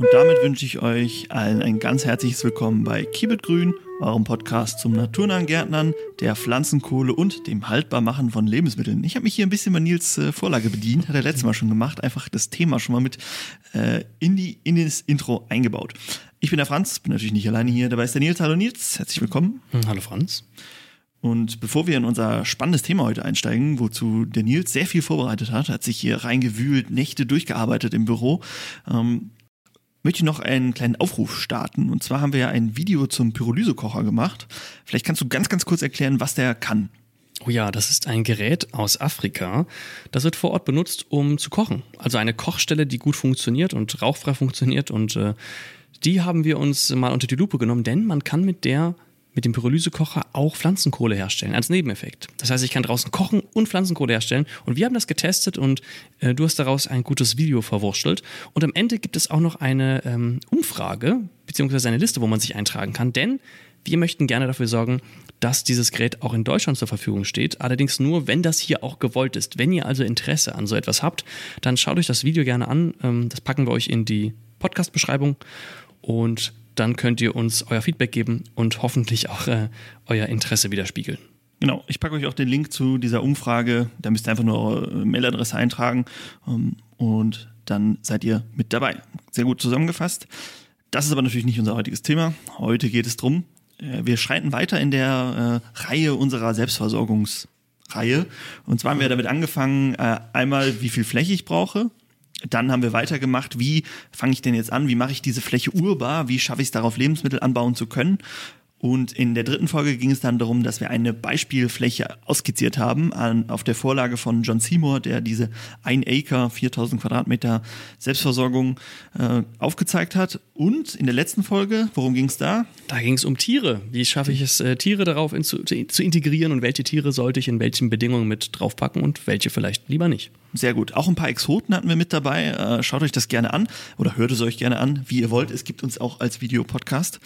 Und damit wünsche ich euch allen ein ganz herzliches Willkommen bei Kibet Grün, eurem Podcast zum naturnahen Gärtnern, der Pflanzenkohle und dem Haltbarmachen von Lebensmitteln. Ich habe mich hier ein bisschen bei Nils äh, Vorlage bedient, hat er letztes Mal schon gemacht, einfach das Thema schon mal mit äh, in, die, in das Intro eingebaut. Ich bin der Franz, bin natürlich nicht alleine hier, dabei ist der Nils. Hallo Nils, herzlich willkommen. Hm, hallo Franz. Und bevor wir in unser spannendes Thema heute einsteigen, wozu der Nils sehr viel vorbereitet hat, hat sich hier reingewühlt, Nächte durchgearbeitet im Büro, ähm, möchte ich noch einen kleinen Aufruf starten. Und zwar haben wir ja ein Video zum Pyrolysekocher gemacht. Vielleicht kannst du ganz, ganz kurz erklären, was der kann. Oh ja, das ist ein Gerät aus Afrika. Das wird vor Ort benutzt, um zu kochen. Also eine Kochstelle, die gut funktioniert und rauchfrei funktioniert. Und äh, die haben wir uns mal unter die Lupe genommen, denn man kann mit der mit dem Pyrolysekocher auch Pflanzenkohle herstellen, als Nebeneffekt. Das heißt, ich kann draußen kochen und Pflanzenkohle herstellen. Und wir haben das getestet und äh, du hast daraus ein gutes Video verwurschtelt. Und am Ende gibt es auch noch eine ähm, Umfrage, beziehungsweise eine Liste, wo man sich eintragen kann, denn wir möchten gerne dafür sorgen, dass dieses Gerät auch in Deutschland zur Verfügung steht. Allerdings nur, wenn das hier auch gewollt ist. Wenn ihr also Interesse an so etwas habt, dann schaut euch das Video gerne an. Ähm, das packen wir euch in die Podcast-Beschreibung. Und dann könnt ihr uns euer Feedback geben und hoffentlich auch äh, euer Interesse widerspiegeln. Genau, ich packe euch auch den Link zu dieser Umfrage. Da müsst ihr einfach nur eure Mailadresse eintragen ähm, und dann seid ihr mit dabei. Sehr gut zusammengefasst. Das ist aber natürlich nicht unser heutiges Thema. Heute geht es darum, äh, wir schreiten weiter in der äh, Reihe unserer Selbstversorgungsreihe. Und zwar haben wir damit angefangen, äh, einmal wie viel Fläche ich brauche, dann haben wir weitergemacht, wie fange ich denn jetzt an, wie mache ich diese Fläche urbar, wie schaffe ich es darauf, Lebensmittel anbauen zu können. Und in der dritten Folge ging es dann darum, dass wir eine Beispielfläche ausskizziert haben an, auf der Vorlage von John Seymour, der diese 1 Acre, 4000 Quadratmeter Selbstversorgung äh, aufgezeigt hat. Und in der letzten Folge, worum ging es da? Da ging es um Tiere. Wie schaffe ich es, äh, Tiere darauf in, zu, zu integrieren und welche Tiere sollte ich in welchen Bedingungen mit draufpacken und welche vielleicht lieber nicht. Sehr gut. Auch ein paar Exoten hatten wir mit dabei. Äh, schaut euch das gerne an oder hört es euch gerne an, wie ihr wollt. Es gibt uns auch als Videopodcast.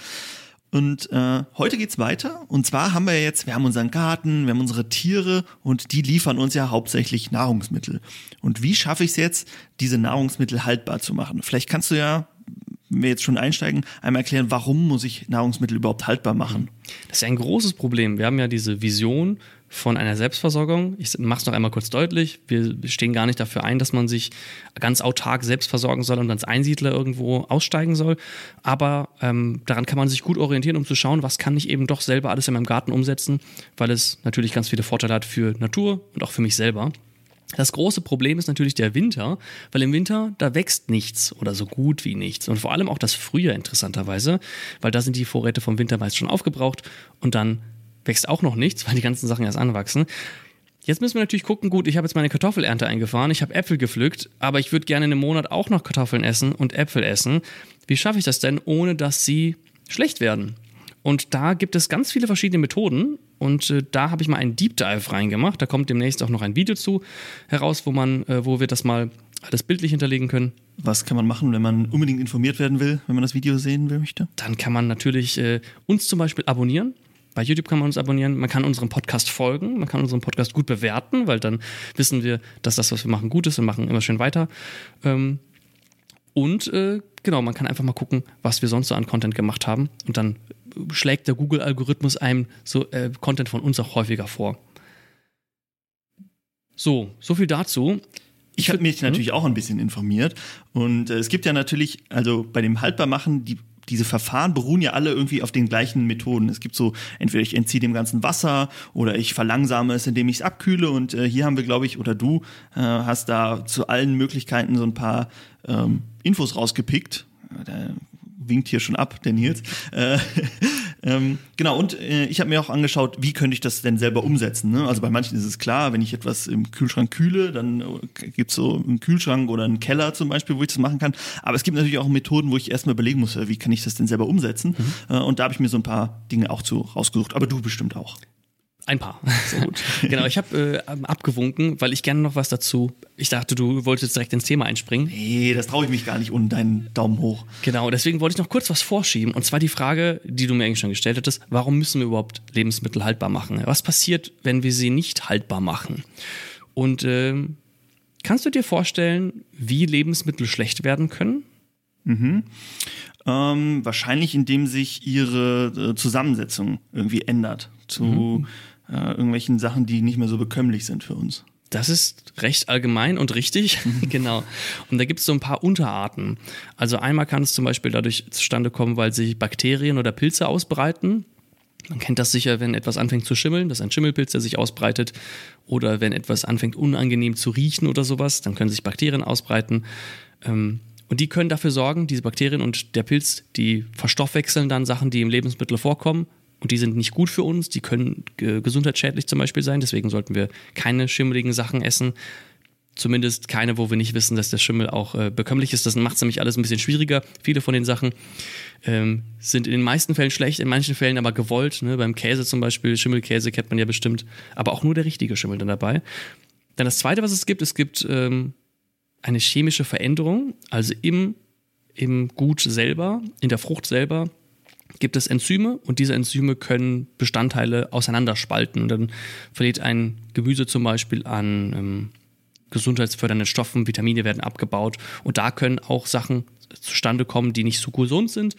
Und äh, heute geht's weiter. Und zwar haben wir jetzt, wir haben unseren Garten, wir haben unsere Tiere und die liefern uns ja hauptsächlich Nahrungsmittel. Und wie schaffe ich es jetzt, diese Nahrungsmittel haltbar zu machen? Vielleicht kannst du ja, wenn wir jetzt schon einsteigen, einmal erklären, warum muss ich Nahrungsmittel überhaupt haltbar machen? Das ist ein großes Problem. Wir haben ja diese Vision von einer Selbstversorgung. Ich mache es noch einmal kurz deutlich. Wir stehen gar nicht dafür ein, dass man sich ganz autark selbst versorgen soll und als Einsiedler irgendwo aussteigen soll. Aber ähm, daran kann man sich gut orientieren, um zu schauen, was kann ich eben doch selber alles in meinem Garten umsetzen, weil es natürlich ganz viele Vorteile hat für Natur und auch für mich selber. Das große Problem ist natürlich der Winter, weil im Winter, da wächst nichts oder so gut wie nichts. Und vor allem auch das Frühjahr interessanterweise, weil da sind die Vorräte vom Winter meist schon aufgebraucht und dann wächst auch noch nichts, weil die ganzen Sachen erst anwachsen. Jetzt müssen wir natürlich gucken, gut, ich habe jetzt meine Kartoffelernte eingefahren, ich habe Äpfel gepflückt, aber ich würde gerne in einem Monat auch noch Kartoffeln essen und Äpfel essen. Wie schaffe ich das denn, ohne dass sie schlecht werden? Und da gibt es ganz viele verschiedene Methoden und äh, da habe ich mal einen Deep Dive reingemacht. Da kommt demnächst auch noch ein Video zu heraus, wo man, äh, wo wir das mal alles bildlich hinterlegen können. Was kann man machen, wenn man unbedingt informiert werden will, wenn man das Video sehen will, möchte? Dann kann man natürlich äh, uns zum Beispiel abonnieren. Bei YouTube kann man uns abonnieren, man kann unserem Podcast folgen, man kann unseren Podcast gut bewerten, weil dann wissen wir, dass das, was wir machen, gut ist und machen immer schön weiter. Ähm, und äh, genau, man kann einfach mal gucken, was wir sonst so an Content gemacht haben. Und dann schlägt der Google-Algorithmus einem so äh, Content von uns auch häufiger vor. So, so viel dazu. Ich habe mich natürlich auch ein bisschen informiert und äh, es gibt ja natürlich, also bei dem Haltbarmachen, die diese Verfahren beruhen ja alle irgendwie auf den gleichen Methoden. Es gibt so, entweder ich entziehe dem ganzen Wasser oder ich verlangsame es, indem ich es abkühle. Und äh, hier haben wir, glaube ich, oder du äh, hast da zu allen Möglichkeiten so ein paar ähm, Infos rausgepickt. Da winkt hier schon ab, der Nils. Äh, ähm, genau, und äh, ich habe mir auch angeschaut, wie könnte ich das denn selber umsetzen. Ne? Also bei manchen ist es klar, wenn ich etwas im Kühlschrank kühle, dann äh, gibt es so einen Kühlschrank oder einen Keller zum Beispiel, wo ich das machen kann. Aber es gibt natürlich auch Methoden, wo ich erstmal überlegen muss, äh, wie kann ich das denn selber umsetzen. Mhm. Äh, und da habe ich mir so ein paar Dinge auch zu rausgesucht. Aber du bestimmt auch. Ein paar. Sehr gut. genau, ich habe äh, abgewunken, weil ich gerne noch was dazu. Ich dachte, du wolltest direkt ins Thema einspringen. Nee, das traue ich mich gar nicht ohne deinen Daumen hoch. Genau, deswegen wollte ich noch kurz was vorschieben. Und zwar die Frage, die du mir eigentlich schon gestellt hattest: Warum müssen wir überhaupt Lebensmittel haltbar machen? Was passiert, wenn wir sie nicht haltbar machen? Und äh, kannst du dir vorstellen, wie Lebensmittel schlecht werden können? Mhm. Ähm, wahrscheinlich, indem sich ihre äh, Zusammensetzung irgendwie ändert zu mhm. Äh, irgendwelchen Sachen, die nicht mehr so bekömmlich sind für uns. Das ist recht allgemein und richtig, mhm. genau. Und da gibt es so ein paar Unterarten. Also einmal kann es zum Beispiel dadurch zustande kommen, weil sich Bakterien oder Pilze ausbreiten. Man kennt das sicher, wenn etwas anfängt zu schimmeln, das ist ein Schimmelpilz, der sich ausbreitet. Oder wenn etwas anfängt unangenehm zu riechen oder sowas, dann können sich Bakterien ausbreiten. Ähm, und die können dafür sorgen, diese Bakterien und der Pilz, die verstoffwechseln dann Sachen, die im Lebensmittel vorkommen. Und die sind nicht gut für uns, die können gesundheitsschädlich zum Beispiel sein. Deswegen sollten wir keine schimmeligen Sachen essen. Zumindest keine, wo wir nicht wissen, dass der Schimmel auch äh, bekömmlich ist. Das macht es nämlich alles ein bisschen schwieriger. Viele von den Sachen ähm, sind in den meisten Fällen schlecht, in manchen Fällen aber gewollt. Ne? Beim Käse zum Beispiel, Schimmelkäse kennt man ja bestimmt, aber auch nur der richtige Schimmel dann dabei. Dann das Zweite, was es gibt, es gibt ähm, eine chemische Veränderung, also im, im Gut selber, in der Frucht selber gibt es Enzyme und diese Enzyme können Bestandteile auseinanderspalten. Und dann verliert ein Gemüse zum Beispiel an ähm, gesundheitsfördernden Stoffen, Vitamine werden abgebaut und da können auch Sachen zustande kommen, die nicht so gesund sind.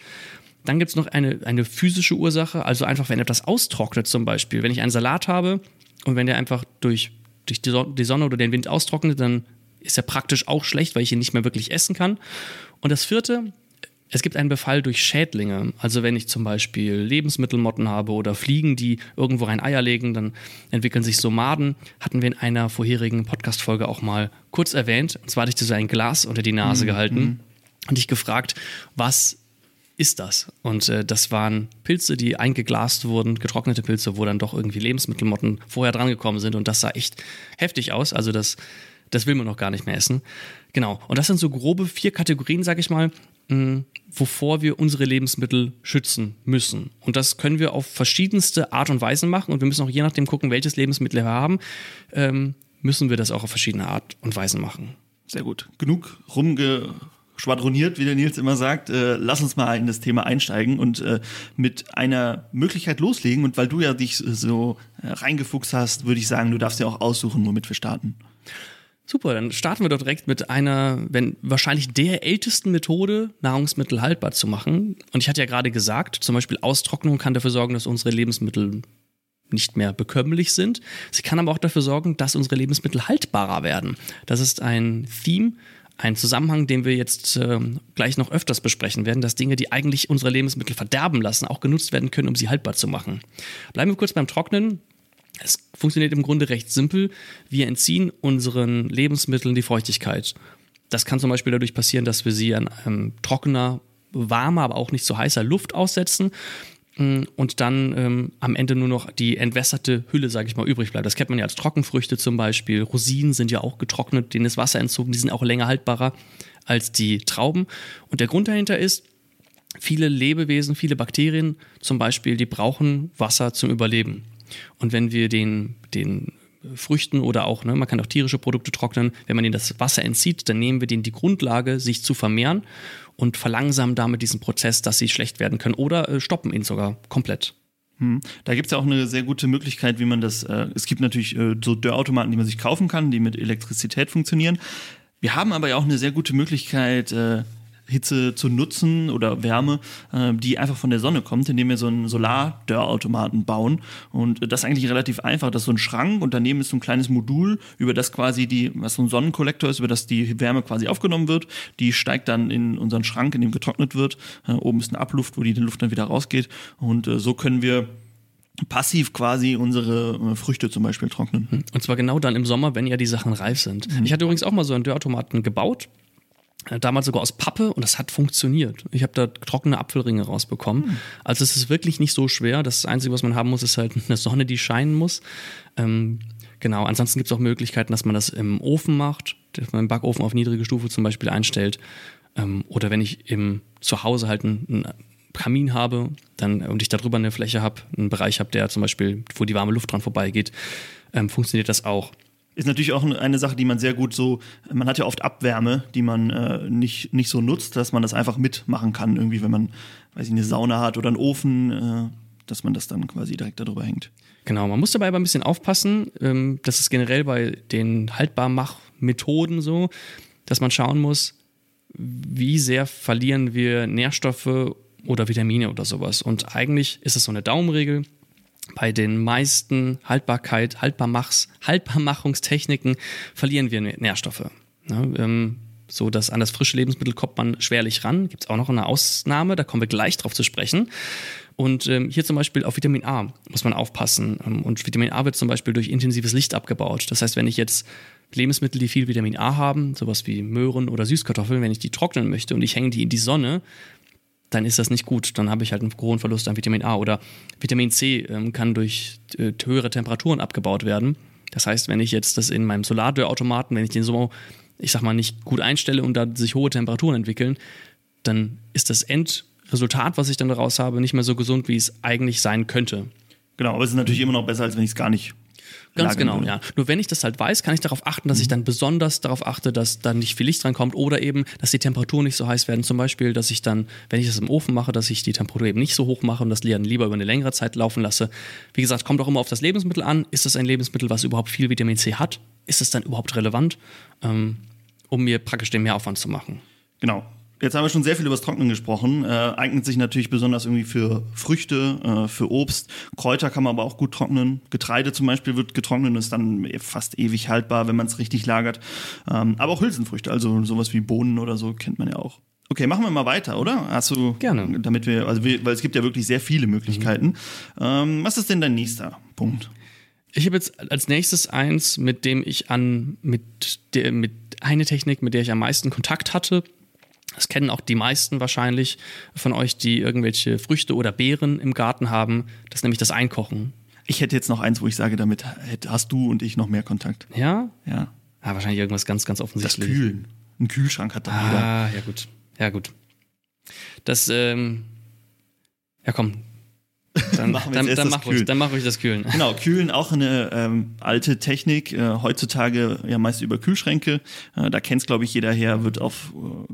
Dann gibt es noch eine, eine physische Ursache, also einfach, wenn etwas austrocknet zum Beispiel. Wenn ich einen Salat habe und wenn der einfach durch, durch die Sonne oder den Wind austrocknet, dann ist er praktisch auch schlecht, weil ich ihn nicht mehr wirklich essen kann. Und das vierte, es gibt einen Befall durch Schädlinge. Also wenn ich zum Beispiel Lebensmittelmotten habe oder Fliegen, die irgendwo rein Eier legen, dann entwickeln sich Somaden. Hatten wir in einer vorherigen Podcast-Folge auch mal kurz erwähnt. Und zwar hatte ich dir so ein Glas unter die Nase mhm. gehalten mhm. und dich gefragt, was ist das? Und äh, das waren Pilze, die eingeglast wurden, getrocknete Pilze, wo dann doch irgendwie Lebensmittelmotten vorher drangekommen sind. Und das sah echt heftig aus. Also das, das will man noch gar nicht mehr essen. Genau. Und das sind so grobe vier Kategorien, sag ich mal, mh, wovor wir unsere Lebensmittel schützen müssen. Und das können wir auf verschiedenste Art und Weise machen. Und wir müssen auch je nachdem gucken, welches Lebensmittel wir haben, ähm, müssen wir das auch auf verschiedene Art und Weise machen. Sehr gut. Genug rumgeschwadroniert, wie der Nils immer sagt. Äh, lass uns mal in das Thema einsteigen und äh, mit einer Möglichkeit loslegen. Und weil du ja dich so äh, reingefuchst hast, würde ich sagen, du darfst ja auch aussuchen, womit wir starten. Super, dann starten wir doch direkt mit einer, wenn wahrscheinlich der ältesten Methode, Nahrungsmittel haltbar zu machen. Und ich hatte ja gerade gesagt, zum Beispiel Austrocknung kann dafür sorgen, dass unsere Lebensmittel nicht mehr bekömmlich sind. Sie kann aber auch dafür sorgen, dass unsere Lebensmittel haltbarer werden. Das ist ein Theme, ein Zusammenhang, den wir jetzt äh, gleich noch öfters besprechen werden, dass Dinge, die eigentlich unsere Lebensmittel verderben lassen, auch genutzt werden können, um sie haltbar zu machen. Bleiben wir kurz beim Trocknen. Es funktioniert im Grunde recht simpel. Wir entziehen unseren Lebensmitteln die Feuchtigkeit. Das kann zum Beispiel dadurch passieren, dass wir sie an ähm, trockener, warmer, aber auch nicht so heißer Luft aussetzen mm, und dann ähm, am Ende nur noch die entwässerte Hülle, sage ich mal, übrig bleibt. Das kennt man ja als Trockenfrüchte zum Beispiel. Rosinen sind ja auch getrocknet, denen ist Wasser entzogen, die sind auch länger haltbarer als die Trauben. Und der Grund dahinter ist, viele Lebewesen, viele Bakterien zum Beispiel, die brauchen Wasser zum Überleben. Und wenn wir den, den Früchten oder auch, ne, man kann auch tierische Produkte trocknen, wenn man ihnen das Wasser entzieht, dann nehmen wir denen die Grundlage, sich zu vermehren und verlangsamen damit diesen Prozess, dass sie schlecht werden können oder äh, stoppen ihn sogar komplett. Hm. Da gibt es ja auch eine sehr gute Möglichkeit, wie man das, äh, es gibt natürlich äh, so Dörrautomaten, die man sich kaufen kann, die mit Elektrizität funktionieren. Wir haben aber ja auch eine sehr gute Möglichkeit, äh, Hitze zu nutzen oder Wärme, äh, die einfach von der Sonne kommt, indem wir so einen Solardörrautomaten bauen. Und das ist eigentlich relativ einfach. Das ist so ein Schrank und daneben ist so ein kleines Modul, über das quasi die, was so ein Sonnenkollektor ist, über das die Wärme quasi aufgenommen wird. Die steigt dann in unseren Schrank, in dem getrocknet wird. Äh, oben ist eine Abluft, wo die Luft dann wieder rausgeht. Und äh, so können wir passiv quasi unsere äh, Früchte zum Beispiel trocknen. Und zwar genau dann im Sommer, wenn ja die Sachen reif sind. Mhm. Ich hatte übrigens auch mal so einen Dörrautomaten gebaut. Äh, damals sogar aus Pappe und das hat funktioniert. Ich habe da trockene Apfelringe rausbekommen. Hm. Also es ist wirklich nicht so schwer. Das Einzige, was man haben muss, ist halt eine Sonne, die scheinen muss. Ähm, genau, ansonsten gibt es auch Möglichkeiten, dass man das im Ofen macht, dass man im Backofen auf niedrige Stufe zum Beispiel einstellt. Ähm, oder wenn ich im Zuhause halt einen, einen Kamin habe dann, und ich darüber eine Fläche habe, einen Bereich habe, der zum Beispiel, wo die warme Luft dran vorbeigeht, ähm, funktioniert das auch ist natürlich auch eine Sache, die man sehr gut so, man hat ja oft Abwärme, die man äh, nicht, nicht so nutzt, dass man das einfach mitmachen kann, irgendwie, wenn man, weiß ich, eine Sauna hat oder einen Ofen, äh, dass man das dann quasi direkt darüber hängt. Genau, man muss dabei aber ein bisschen aufpassen, ähm, das ist generell bei den Haltbarmachmethoden so, dass man schauen muss, wie sehr verlieren wir Nährstoffe oder Vitamine oder sowas. Und eigentlich ist es so eine Daumenregel. Bei den meisten Haltbarkeit, Haltbarmachs, Haltbarmachungstechniken verlieren wir Nährstoffe. Ja, ähm, so dass an das frische Lebensmittel kommt man schwerlich ran. Gibt es auch noch eine Ausnahme, da kommen wir gleich drauf zu sprechen. Und ähm, hier zum Beispiel auf Vitamin A muss man aufpassen. Ähm, und Vitamin A wird zum Beispiel durch intensives Licht abgebaut. Das heißt, wenn ich jetzt Lebensmittel, die viel Vitamin A haben, sowas wie Möhren oder Süßkartoffeln, wenn ich die trocknen möchte und ich hänge die in die Sonne, dann ist das nicht gut. Dann habe ich halt einen hohen Verlust an Vitamin A. Oder Vitamin C ähm, kann durch äh, höhere Temperaturen abgebaut werden. Das heißt, wenn ich jetzt das in meinem Solardörrautomaten, wenn ich den so, ich sag mal, nicht gut einstelle und da sich hohe Temperaturen entwickeln, dann ist das Endresultat, was ich dann daraus habe, nicht mehr so gesund, wie es eigentlich sein könnte. Genau, aber es ist natürlich immer noch besser, als wenn ich es gar nicht Ganz genau, würde. ja. Nur wenn ich das halt weiß, kann ich darauf achten, dass mhm. ich dann besonders darauf achte, dass da nicht viel Licht drankommt oder eben, dass die Temperaturen nicht so heiß werden. Zum Beispiel, dass ich dann, wenn ich das im Ofen mache, dass ich die Temperatur eben nicht so hoch mache und das dann lieber über eine längere Zeit laufen lasse. Wie gesagt, kommt auch immer auf das Lebensmittel an. Ist das ein Lebensmittel, was überhaupt viel Vitamin C hat? Ist es dann überhaupt relevant, ähm, um mir praktisch den Mehraufwand zu machen? Genau. Jetzt haben wir schon sehr viel über das Trocknen gesprochen. Äh, eignet sich natürlich besonders irgendwie für Früchte, äh, für Obst. Kräuter kann man aber auch gut trocknen. Getreide zum Beispiel wird getrocknet und ist dann fast ewig haltbar, wenn man es richtig lagert. Ähm, aber auch Hülsenfrüchte, also sowas wie Bohnen oder so, kennt man ja auch. Okay, machen wir mal weiter, oder? Hast du gerne, damit wir, also wir, weil es gibt ja wirklich sehr viele Möglichkeiten. Mhm. Ähm, was ist denn dein nächster Punkt? Ich habe jetzt als nächstes eins, mit dem ich an mit der mit eine Technik, mit der ich am meisten Kontakt hatte, das kennen auch die meisten wahrscheinlich von euch, die irgendwelche Früchte oder Beeren im Garten haben. Das ist nämlich das Einkochen. Ich hätte jetzt noch eins, wo ich sage, damit hast du und ich noch mehr Kontakt. Ja? Ja. Ah, wahrscheinlich irgendwas ganz, ganz offensichtlich. Das Kühlen. Ein Kühlschrank hat da ah, jeder. Ah, ja gut. Ja gut. Das, ähm, ja komm, dann, machen wir dann, dann, mach ruhig, dann mach ruhig das Kühlen. Genau, Kühlen auch eine ähm, alte Technik. Äh, heutzutage ja meist über Kühlschränke. Äh, da kennt es, glaube ich, jeder her, wird auf äh,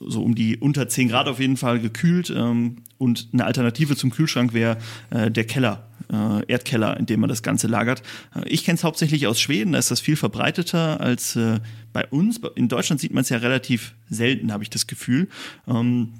so um die unter 10 Grad auf jeden Fall gekühlt. Ähm, und eine Alternative zum Kühlschrank wäre äh, der Keller, äh, Erdkeller, in dem man das Ganze lagert. Äh, ich kenne es hauptsächlich aus Schweden, da ist das viel verbreiteter als äh, bei uns. In Deutschland sieht man es ja relativ selten, habe ich das Gefühl. Ähm,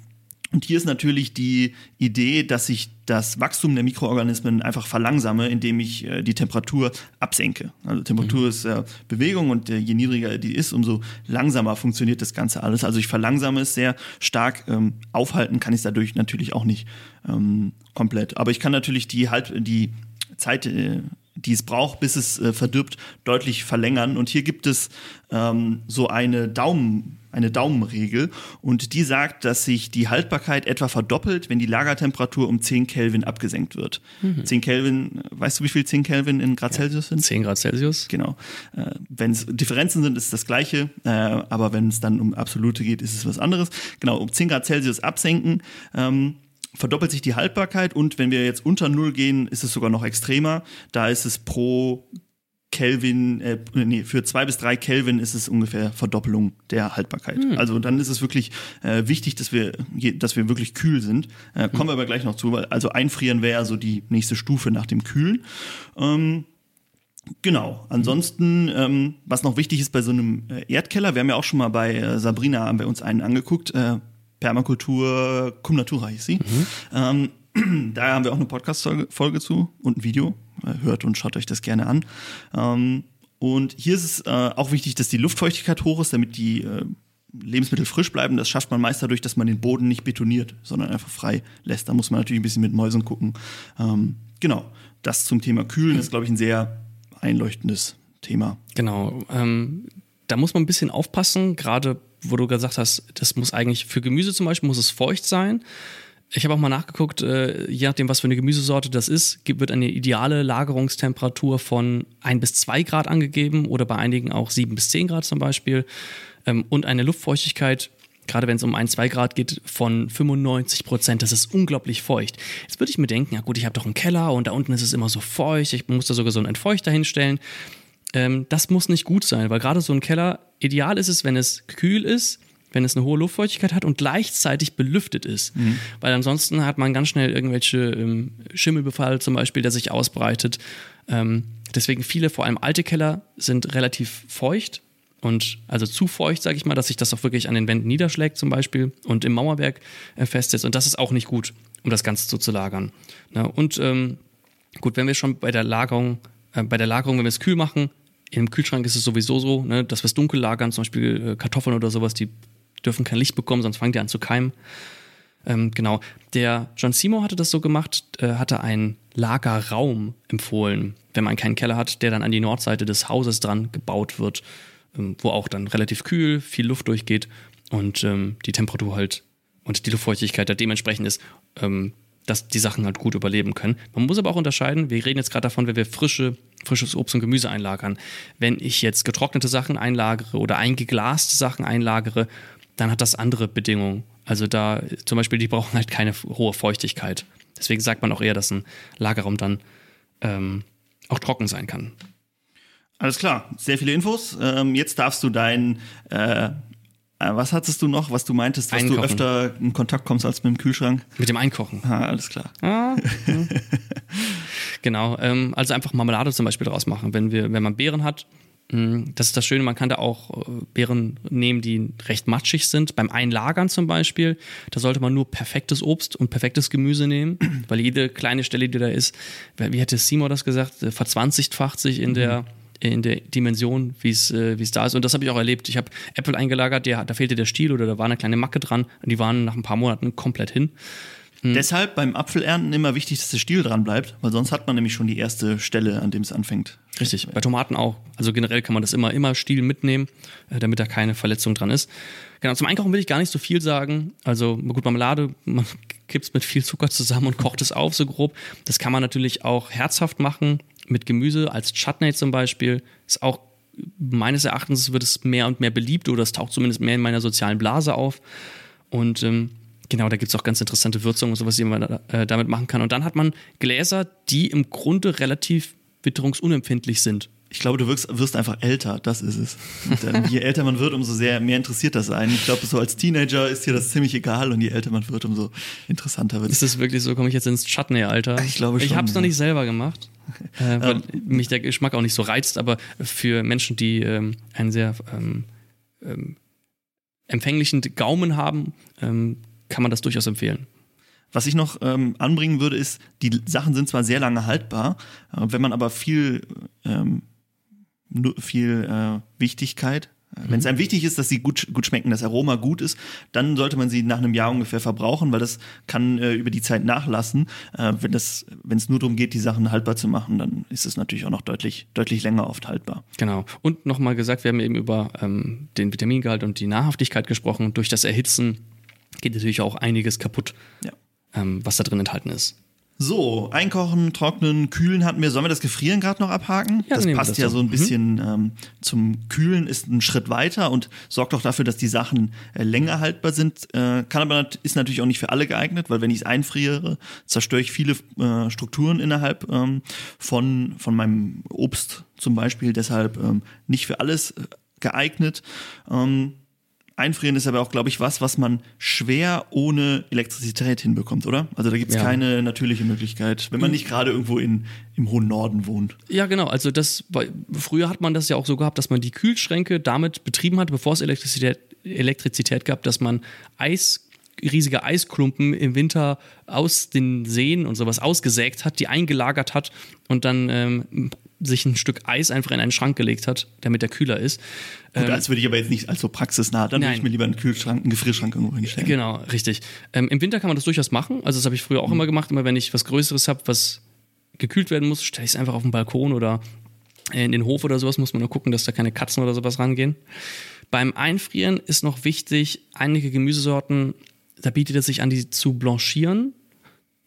und hier ist natürlich die Idee, dass ich das Wachstum der Mikroorganismen einfach verlangsame, indem ich äh, die Temperatur absenke. Also Temperatur mhm. ist äh, Bewegung und äh, je niedriger die ist, umso langsamer funktioniert das Ganze alles. Also ich verlangsame es sehr stark. Ähm, aufhalten kann ich es dadurch natürlich auch nicht ähm, komplett. Aber ich kann natürlich die halt die Zeit äh, die es braucht, bis es äh, verdirbt, deutlich verlängern. Und hier gibt es ähm, so eine Daumen, eine Daumenregel und die sagt, dass sich die Haltbarkeit etwa verdoppelt, wenn die Lagertemperatur um 10 Kelvin abgesenkt wird. Mhm. 10 Kelvin, weißt du, wie viel 10 Kelvin in Grad ja, Celsius sind? 10 Grad Celsius. Genau. Äh, wenn es Differenzen sind, ist es das gleiche, äh, aber wenn es dann um absolute geht, ist es was anderes. Genau, um 10 Grad Celsius absenken. Ähm, verdoppelt sich die Haltbarkeit und wenn wir jetzt unter Null gehen, ist es sogar noch extremer. Da ist es pro Kelvin, äh, nee, für zwei bis drei Kelvin ist es ungefähr Verdoppelung der Haltbarkeit. Hm. Also dann ist es wirklich äh, wichtig, dass wir, dass wir wirklich kühl sind. Äh, kommen hm. wir aber gleich noch zu, weil also einfrieren wäre so die nächste Stufe nach dem Kühlen. Ähm, Genau. Ansonsten, ähm, was noch wichtig ist bei so einem äh, Erdkeller, wir haben ja auch schon mal bei äh, Sabrina haben wir uns einen angeguckt, äh, Permakultur Cum Natura hieß sie. Mhm. Ähm, da haben wir auch eine Podcast-Folge zu und ein Video. Äh, hört und schaut euch das gerne an. Ähm, und hier ist es äh, auch wichtig, dass die Luftfeuchtigkeit hoch ist, damit die äh, Lebensmittel frisch bleiben. Das schafft man meist dadurch, dass man den Boden nicht betoniert, sondern einfach frei lässt. Da muss man natürlich ein bisschen mit Mäusen gucken. Ähm, genau, das zum Thema Kühlen ist, glaube ich, ein sehr einleuchtendes Thema. Genau. Ähm, da muss man ein bisschen aufpassen, gerade wo du gesagt hast, das muss eigentlich für Gemüse zum Beispiel muss es feucht sein. Ich habe auch mal nachgeguckt, äh, je nachdem, was für eine Gemüsesorte das ist, wird eine ideale Lagerungstemperatur von 1 bis 2 Grad angegeben oder bei einigen auch 7 bis 10 Grad zum Beispiel. Ähm, und eine Luftfeuchtigkeit, gerade wenn es um 1, 2 Grad geht, von 95 Prozent. Das ist unglaublich feucht. Jetzt würde ich mir denken, ja gut, ich habe doch einen Keller und da unten ist es immer so feucht, ich muss da sogar so einen Entfeuchter hinstellen. Ähm, das muss nicht gut sein, weil gerade so ein Keller, ideal ist es, wenn es kühl ist, wenn es eine hohe Luftfeuchtigkeit hat und gleichzeitig belüftet ist. Mhm. Weil ansonsten hat man ganz schnell irgendwelche ähm, Schimmelbefall zum Beispiel, der sich ausbreitet. Ähm, deswegen viele, vor allem alte Keller, sind relativ feucht und also zu feucht, sage ich mal, dass sich das auch wirklich an den Wänden niederschlägt zum Beispiel und im Mauerwerk äh, festsetzt. Und das ist auch nicht gut, um das Ganze so zu lagern. Na, und ähm, gut, wenn wir schon bei der Lagerung, äh, bei der Lagerung, wenn wir es kühl machen, im Kühlschrank ist es sowieso so, ne, dass wir es dunkel lagern, zum Beispiel äh, Kartoffeln oder sowas, die dürfen kein Licht bekommen, sonst fangen die an zu keimen. Ähm, genau. Der John Seymour hatte das so gemacht, äh, hatte einen Lagerraum empfohlen, wenn man keinen Keller hat, der dann an die Nordseite des Hauses dran gebaut wird. Ähm, wo auch dann relativ kühl, viel Luft durchgeht und ähm, die Temperatur halt und die Luftfeuchtigkeit da dementsprechend ist, ähm, dass die Sachen halt gut überleben können. Man muss aber auch unterscheiden, wir reden jetzt gerade davon, wenn wir frische, frisches Obst und Gemüse einlagern. Wenn ich jetzt getrocknete Sachen einlagere oder eingeglaste Sachen einlagere, dann hat das andere Bedingungen. Also da zum Beispiel, die brauchen halt keine hohe Feuchtigkeit. Deswegen sagt man auch eher, dass ein Lagerraum dann ähm, auch trocken sein kann. Alles klar, sehr viele Infos. Ähm, jetzt darfst du dein, äh, äh, was hattest du noch, was du meintest, dass Einkochen. du öfter in Kontakt kommst als mit dem Kühlschrank? Mit dem Einkochen. Ah, alles klar. Ah, hm. genau, ähm, also einfach Marmelade zum Beispiel draus machen. Wenn, wir, wenn man Beeren hat, hm, das ist das Schöne, man kann da auch äh, Beeren nehmen, die recht matschig sind. Beim Einlagern zum Beispiel, da sollte man nur perfektes Obst und perfektes Gemüse nehmen, weil jede kleine Stelle, die da ist, wie hätte Seymour das gesagt, äh, verzwanzigfacht sich in der in der Dimension, wie es äh, es da ist. Und das habe ich auch erlebt. Ich habe Apple eingelagert, der, da fehlte der Stiel oder da war eine kleine Macke dran und die waren nach ein paar Monaten komplett hin. Hm. Deshalb beim Apfelernten immer wichtig, dass der Stiel dran bleibt, weil sonst hat man nämlich schon die erste Stelle, an dem es anfängt. Richtig, bei Tomaten auch. Also generell kann man das immer, immer Stiel mitnehmen, äh, damit da keine Verletzung dran ist. Genau, zum Einkaufen will ich gar nicht so viel sagen. Also gut, Marmelade, man kippt es mit viel Zucker zusammen und kocht es auf, so grob. Das kann man natürlich auch herzhaft machen mit Gemüse als Chutney zum Beispiel. Ist auch meines Erachtens wird es mehr und mehr beliebt oder es taucht zumindest mehr in meiner sozialen Blase auf. Und ähm, genau, da gibt es auch ganz interessante Würzungen und sowas, die man äh, damit machen kann. Und dann hat man Gläser, die im Grunde relativ witterungsunempfindlich sind. Ich glaube, du wirst, wirst einfach älter, das ist es. Und, je älter man wird, umso sehr mehr interessiert das einen. Ich glaube, so als Teenager ist dir das ziemlich egal und je älter man wird, umso interessanter wird es. Ist das wirklich so? Komme ich jetzt ins Schattenalter? Ich glaube schon. Ich habe es ja. noch nicht selber gemacht, äh, weil ähm. mich der Geschmack auch nicht so reizt, aber für Menschen, die ähm, einen sehr ähm, ähm, empfänglichen Gaumen haben, ähm, kann man das durchaus empfehlen. Was ich noch ähm, anbringen würde, ist, die Sachen sind zwar sehr lange haltbar, äh, wenn man aber viel ähm, viel äh, Wichtigkeit. Mhm. Wenn es einem wichtig ist, dass sie gut, gut schmecken, das Aroma gut ist, dann sollte man sie nach einem Jahr ungefähr verbrauchen, weil das kann äh, über die Zeit nachlassen. Äh, wenn es nur darum geht, die Sachen haltbar zu machen, dann ist es natürlich auch noch deutlich, deutlich länger oft haltbar. Genau. Und nochmal gesagt, wir haben eben über ähm, den Vitamingehalt und die Nahrhaftigkeit gesprochen. Durch das Erhitzen geht natürlich auch einiges kaputt, ja. ähm, was da drin enthalten ist. So, einkochen, trocknen, kühlen hatten wir. Sollen wir das Gefrieren gerade noch abhaken? Ja, das passt das ja so ein mhm. bisschen mhm. ähm, zum Kühlen, ist ein Schritt weiter und sorgt auch dafür, dass die Sachen äh, länger haltbar sind. Äh, kann aber ist natürlich auch nicht für alle geeignet, weil wenn ich es einfriere, zerstöre ich viele äh, Strukturen innerhalb ähm, von, von meinem Obst zum Beispiel. Deshalb ähm, nicht für alles äh, geeignet. Ähm, Einfrieren ist aber auch, glaube ich, was, was man schwer ohne Elektrizität hinbekommt, oder? Also da gibt es ja. keine natürliche Möglichkeit, wenn man nicht gerade irgendwo in, im hohen Norden wohnt. Ja, genau. Also das, früher hat man das ja auch so gehabt, dass man die Kühlschränke damit betrieben hat, bevor es Elektrizität, Elektrizität gab, dass man Eis riesige Eisklumpen im Winter aus den Seen und sowas ausgesägt hat, die eingelagert hat und dann ähm, sich ein Stück Eis einfach in einen Schrank gelegt hat, damit der kühler ist. Gut, ähm, das würde ich aber jetzt nicht als so praxisnah, dann würde ich mir lieber einen Kühlschrank, einen Gefrierschrank irgendwo hinstellen. Genau, richtig. Ähm, Im Winter kann man das durchaus machen, also das habe ich früher auch mhm. immer gemacht, immer wenn ich was Größeres habe, was gekühlt werden muss, stelle ich es einfach auf den Balkon oder in den Hof oder sowas, muss man nur gucken, dass da keine Katzen oder sowas rangehen. Beim Einfrieren ist noch wichtig, einige Gemüsesorten, da bietet es sich an, die zu blanchieren.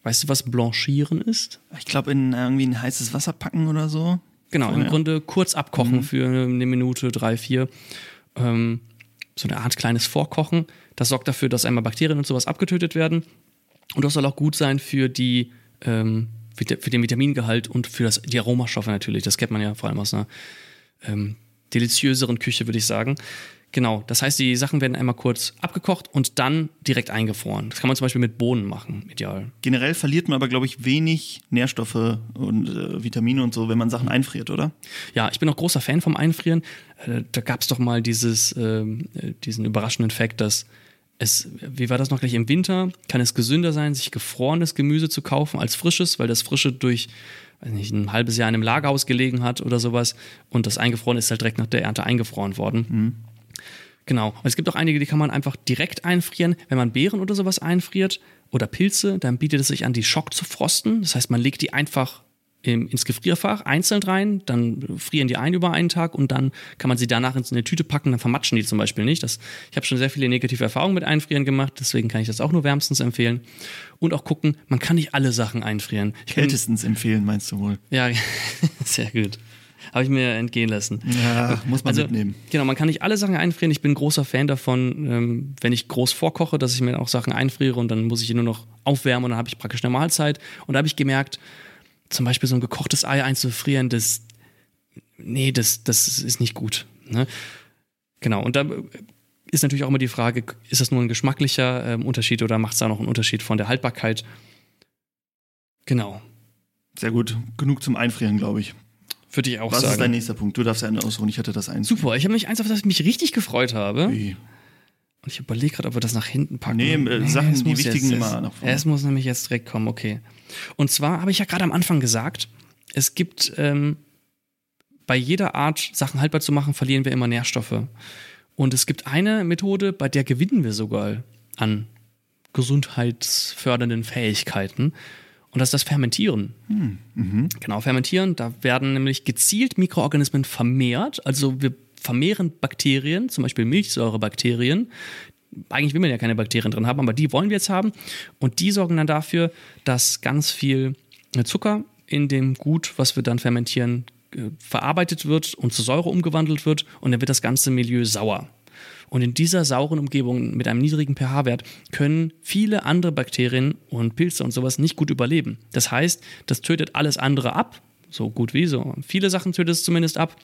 Weißt du, was Blanchieren ist? Ich glaube, in irgendwie ein heißes Wasser packen oder so. Genau, im Grunde kurz abkochen mhm. für eine Minute, drei, vier. Ähm, so eine Art kleines Vorkochen. Das sorgt dafür, dass einmal Bakterien und sowas abgetötet werden. Und das soll auch gut sein für die ähm, für den Vitamingehalt und für das, die Aromastoffe natürlich. Das kennt man ja vor allem aus einer ähm, deliziöseren Küche, würde ich sagen. Genau, das heißt, die Sachen werden einmal kurz abgekocht und dann direkt eingefroren. Das kann man zum Beispiel mit Bohnen machen, ideal. Generell verliert man aber, glaube ich, wenig Nährstoffe und äh, Vitamine und so, wenn man Sachen einfriert, oder? Ja, ich bin auch großer Fan vom Einfrieren. Äh, da gab es doch mal dieses, ähm, äh, diesen überraschenden Fakt, dass es, wie war das noch gleich im Winter, kann es gesünder sein, sich gefrorenes Gemüse zu kaufen als frisches, weil das frische durch weiß nicht, ein halbes Jahr in einem Lagerhaus gelegen hat oder sowas und das eingefroren ist halt direkt nach der Ernte eingefroren worden. Mhm. Genau. Und es gibt auch einige, die kann man einfach direkt einfrieren. Wenn man Beeren oder sowas einfriert oder Pilze, dann bietet es sich an, die Schock zu frosten. Das heißt, man legt die einfach ins Gefrierfach einzeln rein, dann frieren die ein über einen Tag und dann kann man sie danach in eine Tüte packen, dann vermatschen die zum Beispiel nicht. Das, ich habe schon sehr viele negative Erfahrungen mit Einfrieren gemacht, deswegen kann ich das auch nur wärmstens empfehlen. Und auch gucken, man kann nicht alle Sachen einfrieren. Ich Kältestens empfehlen, meinst du wohl? Ja, sehr gut. Habe ich mir entgehen lassen. Ja, muss man also, mitnehmen. Genau, man kann nicht alle Sachen einfrieren. Ich bin ein großer Fan davon, ähm, wenn ich groß vorkoche, dass ich mir auch Sachen einfriere und dann muss ich nur noch aufwärmen und dann habe ich praktisch eine Mahlzeit. Und da habe ich gemerkt, zum Beispiel so ein gekochtes Ei einzufrieren, das, nee, das, das ist nicht gut. Ne? Genau, und da ist natürlich auch immer die Frage, ist das nur ein geschmacklicher ähm, Unterschied oder macht es da noch einen Unterschied von der Haltbarkeit? Genau. Sehr gut. Genug zum Einfrieren, glaube ich. Würde ich auch Was sagen. Was ist dein nächster Punkt? Du darfst ja einen ausruhen. Ich hatte das eins. Super. Ich habe mich eins, auf das ich mich richtig gefreut habe. Wie? Und ich überlege gerade, ob wir das nach hinten packen. Nee, äh, nee Sachen, die wichtigen jetzt, immer nach vorne. Es muss nämlich jetzt direkt kommen, okay. Und zwar habe ich ja gerade am Anfang gesagt, es gibt ähm, bei jeder Art, Sachen haltbar zu machen, verlieren wir immer Nährstoffe. Und es gibt eine Methode, bei der gewinnen wir sogar an gesundheitsfördernden Fähigkeiten. Und das ist das Fermentieren. Hm. Mhm. Genau, Fermentieren, da werden nämlich gezielt Mikroorganismen vermehrt. Also wir vermehren Bakterien, zum Beispiel Milchsäurebakterien. Eigentlich will man ja keine Bakterien drin haben, aber die wollen wir jetzt haben. Und die sorgen dann dafür, dass ganz viel Zucker in dem Gut, was wir dann fermentieren, äh, verarbeitet wird und zu Säure umgewandelt wird. Und dann wird das ganze Milieu sauer. Und in dieser sauren Umgebung mit einem niedrigen pH-Wert können viele andere Bakterien und Pilze und sowas nicht gut überleben. Das heißt, das tötet alles andere ab, so gut wie so. Viele Sachen tötet es zumindest ab.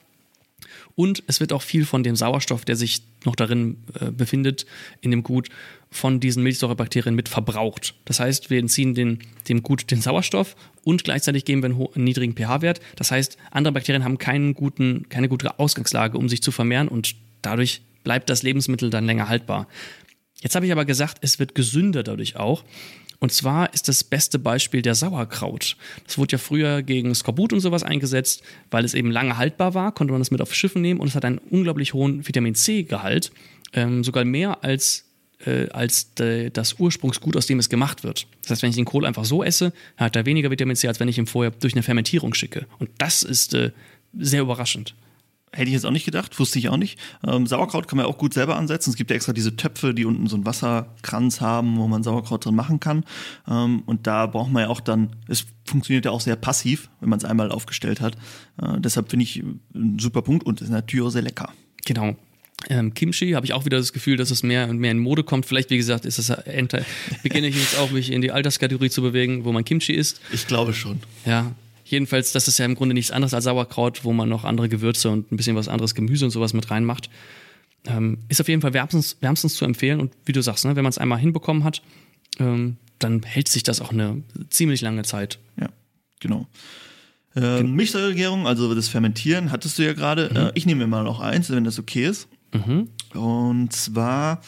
Und es wird auch viel von dem Sauerstoff, der sich noch darin äh, befindet, in dem Gut, von diesen Milchsäurebakterien mit verbraucht. Das heißt, wir entziehen den, dem Gut den Sauerstoff und gleichzeitig geben wir einen, einen niedrigen pH-Wert. Das heißt, andere Bakterien haben keinen guten, keine gute Ausgangslage, um sich zu vermehren und dadurch bleibt das Lebensmittel dann länger haltbar. Jetzt habe ich aber gesagt, es wird gesünder dadurch auch. Und zwar ist das beste Beispiel der Sauerkraut. Das wurde ja früher gegen Skorbut und sowas eingesetzt, weil es eben lange haltbar war, konnte man das mit auf Schiffen nehmen und es hat einen unglaublich hohen Vitamin C-Gehalt, ähm, sogar mehr als äh, als de, das Ursprungsgut, aus dem es gemacht wird. Das heißt, wenn ich den Kohl einfach so esse, hat er weniger Vitamin C, als wenn ich ihn vorher durch eine Fermentierung schicke. Und das ist äh, sehr überraschend. Hätte ich jetzt auch nicht gedacht, wusste ich auch nicht. Ähm, Sauerkraut kann man auch gut selber ansetzen. Es gibt ja extra diese Töpfe, die unten so einen Wasserkranz haben, wo man Sauerkraut drin machen kann. Ähm, und da braucht man ja auch dann, es funktioniert ja auch sehr passiv, wenn man es einmal aufgestellt hat. Äh, deshalb finde ich ein super Punkt und ist natürlich auch sehr lecker. Genau. Ähm, Kimchi habe ich auch wieder das Gefühl, dass es mehr und mehr in Mode kommt. Vielleicht, wie gesagt, ist es beginne ich jetzt auch mich in die Alterskategorie zu bewegen, wo man Kimchi isst. Ich glaube schon. Ja, Jedenfalls, das ist ja im Grunde nichts anderes als Sauerkraut, wo man noch andere Gewürze und ein bisschen was anderes Gemüse und sowas mit reinmacht. Ähm, ist auf jeden Fall wärmstens, wärmstens zu empfehlen. Und wie du sagst, ne, wenn man es einmal hinbekommen hat, ähm, dann hält sich das auch eine ziemlich lange Zeit. Ja, genau. Ähm, Milchsäuregärung, also das Fermentieren, hattest du ja gerade. Mhm. Äh, ich nehme mir mal noch eins, wenn das okay ist. Mhm. Und zwar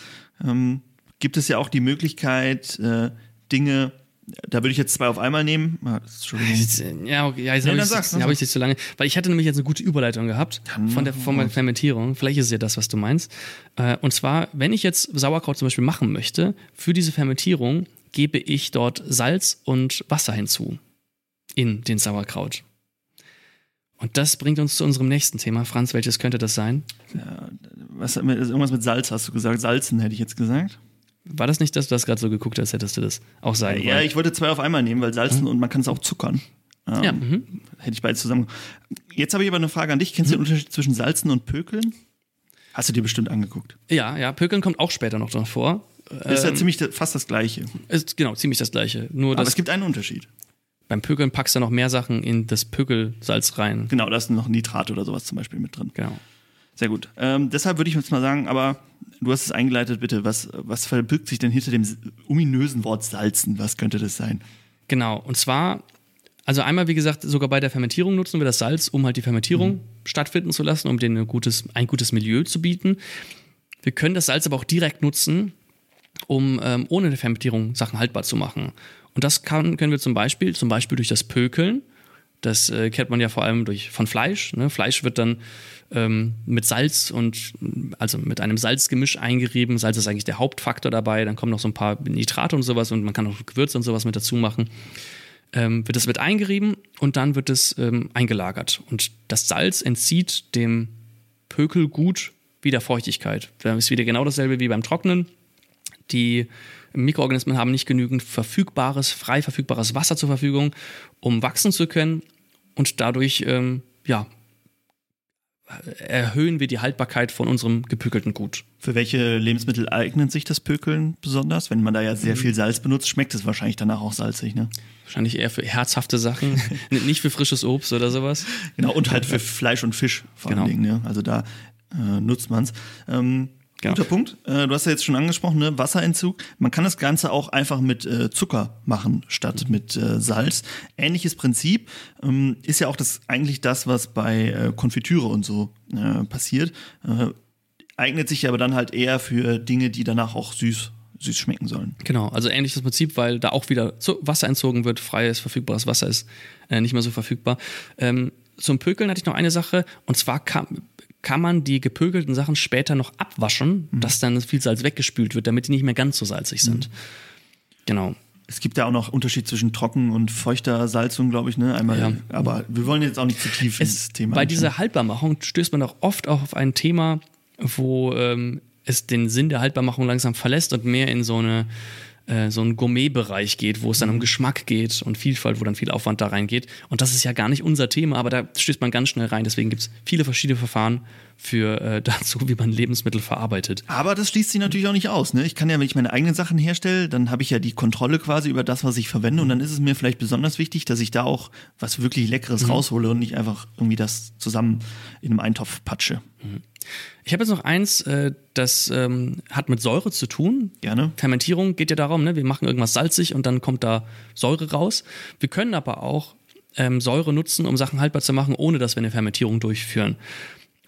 ähm, gibt es ja auch die Möglichkeit, äh, Dinge da würde ich jetzt zwei auf einmal nehmen. Ah, Entschuldigung. Ja, okay, ja jetzt nee, habe ich, hab ich dich zu lange. Weil ich hatte nämlich jetzt eine gute Überleitung gehabt von der, von der Fermentierung. Vielleicht ist es ja das, was du meinst. Äh, und zwar, wenn ich jetzt Sauerkraut zum Beispiel machen möchte, für diese Fermentierung gebe ich dort Salz und Wasser hinzu in den Sauerkraut. Und das bringt uns zu unserem nächsten Thema. Franz, welches könnte das sein? Ja, was, irgendwas mit Salz hast du gesagt. Salzen hätte ich jetzt gesagt. War das nicht, dass du das gerade so geguckt hast, hättest du das auch sagen Ja, wollen? ich wollte zwei auf einmal nehmen, weil salzen mhm. und man kann es auch zuckern. Ähm, ja. Mhm. Hätte ich beides zusammen. Jetzt habe ich aber eine Frage an dich. Kennst du mhm. den Unterschied zwischen Salzen und Pökeln? Hast du dir bestimmt angeguckt. Ja, ja, Pökeln kommt auch später noch drin vor. Ist ja ähm, ziemlich fast das Gleiche. Ist genau, ziemlich das Gleiche. Nur aber es gibt einen Unterschied. Beim Pökeln packst du noch mehr Sachen in das Pökelsalz rein. Genau, da ist noch Nitrat oder sowas zum Beispiel mit drin. Genau. Sehr gut. Ähm, deshalb würde ich jetzt mal sagen, aber du hast es eingeleitet, bitte. Was, was verbirgt sich denn hinter dem ominösen Wort Salzen? Was könnte das sein? Genau. Und zwar, also einmal, wie gesagt, sogar bei der Fermentierung nutzen wir das Salz, um halt die Fermentierung mhm. stattfinden zu lassen, um denen ein gutes, ein gutes Milieu zu bieten. Wir können das Salz aber auch direkt nutzen, um ähm, ohne eine Fermentierung Sachen haltbar zu machen. Und das kann, können wir zum Beispiel, zum Beispiel durch das Pökeln. Das äh, kennt man ja vor allem durch, von Fleisch. Ne? Fleisch wird dann ähm, mit Salz und also mit einem Salzgemisch eingerieben. Salz ist eigentlich der Hauptfaktor dabei. Dann kommen noch so ein paar Nitrate und sowas und man kann auch Gewürze und sowas mit dazu machen. Ähm, wird es mit eingerieben und dann wird es ähm, eingelagert. Und das Salz entzieht dem Pökelgut wieder Feuchtigkeit. Das ist wieder genau dasselbe wie beim Trocknen. Die Mikroorganismen haben nicht genügend verfügbares, frei verfügbares Wasser zur Verfügung, um wachsen zu können. Und dadurch ähm, ja, erhöhen wir die Haltbarkeit von unserem gepökelten Gut. Für welche Lebensmittel eignet sich das Pökeln besonders? Wenn man da ja sehr mhm. viel Salz benutzt, schmeckt es wahrscheinlich danach auch salzig, ne? Wahrscheinlich eher für herzhafte Sachen, nicht für frisches Obst oder sowas. Genau, und halt für Fleisch und Fisch vor genau. allen Dingen. Ne? Also da äh, nutzt man es. Ähm, Genau. Guter Punkt. Äh, du hast ja jetzt schon angesprochen, ne? Wasserentzug. Man kann das Ganze auch einfach mit äh, Zucker machen, statt mhm. mit äh, Salz. Ähnliches Prinzip ähm, ist ja auch das eigentlich das, was bei Konfitüre und so passiert. Eignet sich aber dann halt eher für Dinge, die danach auch süß süß schmecken sollen. Genau, also ähnliches Prinzip, weil da auch wieder Wasser entzogen wird, freies, verfügbares Wasser ist nicht mehr so verfügbar. Ähm, zum Pökeln hatte ich noch eine Sache, und zwar kam, kann man die gepökelten Sachen später noch abwaschen, mhm. dass dann viel Salz weggespült wird, damit die nicht mehr ganz so salzig sind. Mhm. Genau. Es gibt ja auch noch Unterschied zwischen trocken und feuchter Salzung, glaube ich, ne? Einmal, ja. aber wir wollen jetzt auch nicht zu tief ins Thema. Bei anschauen. dieser Haltbarmachung stößt man auch oft auch auf ein Thema, wo ähm, es den Sinn der Haltbarmachung langsam verlässt und mehr in so eine äh, so einen Gourmet-Bereich geht, wo es dann um mhm. Geschmack geht und Vielfalt, wo dann viel Aufwand da reingeht. Und das ist ja gar nicht unser Thema, aber da stößt man ganz schnell rein. Deswegen gibt es viele verschiedene Verfahren für äh, dazu, wie man Lebensmittel verarbeitet. Aber das schließt sich natürlich auch nicht aus. Ne? Ich kann ja, wenn ich meine eigenen Sachen herstelle, dann habe ich ja die Kontrolle quasi über das, was ich verwende. Und dann ist es mir vielleicht besonders wichtig, dass ich da auch was wirklich Leckeres mhm. raushole und nicht einfach irgendwie das zusammen in einem Eintopf patsche. Mhm. Ich habe jetzt noch eins, äh, das ähm, hat mit Säure zu tun. Gerne. Fermentierung geht ja darum, ne? wir machen irgendwas salzig und dann kommt da Säure raus. Wir können aber auch ähm, Säure nutzen, um Sachen haltbar zu machen, ohne dass wir eine Fermentierung durchführen.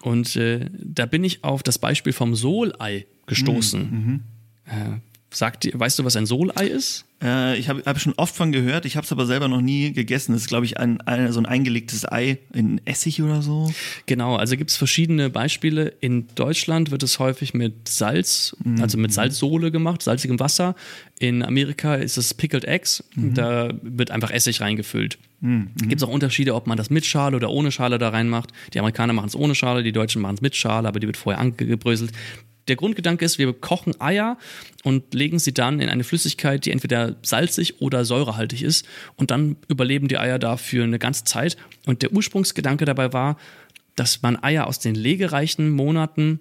Und äh, da bin ich auf das Beispiel vom Solei gestoßen. Mhm. Äh, Sagt, weißt du, was ein Solei ist? Äh, ich habe hab schon oft von gehört, ich habe es aber selber noch nie gegessen. Das ist, glaube ich, ein, ein, so ein eingelegtes Ei in Essig oder so. Genau, also gibt es verschiedene Beispiele. In Deutschland wird es häufig mit Salz, mhm. also mit Salzsohle gemacht, salzigem Wasser. In Amerika ist es Pickled Eggs, mhm. da wird einfach Essig reingefüllt. Mhm. Gibt es auch Unterschiede, ob man das mit Schale oder ohne Schale da reinmacht. Die Amerikaner machen es ohne Schale, die Deutschen machen es mit Schale, aber die wird vorher angebröselt der Grundgedanke ist, wir kochen Eier und legen sie dann in eine Flüssigkeit, die entweder salzig oder säurehaltig ist. Und dann überleben die Eier dafür eine ganze Zeit. Und der Ursprungsgedanke dabei war, dass man Eier aus den legereichen Monaten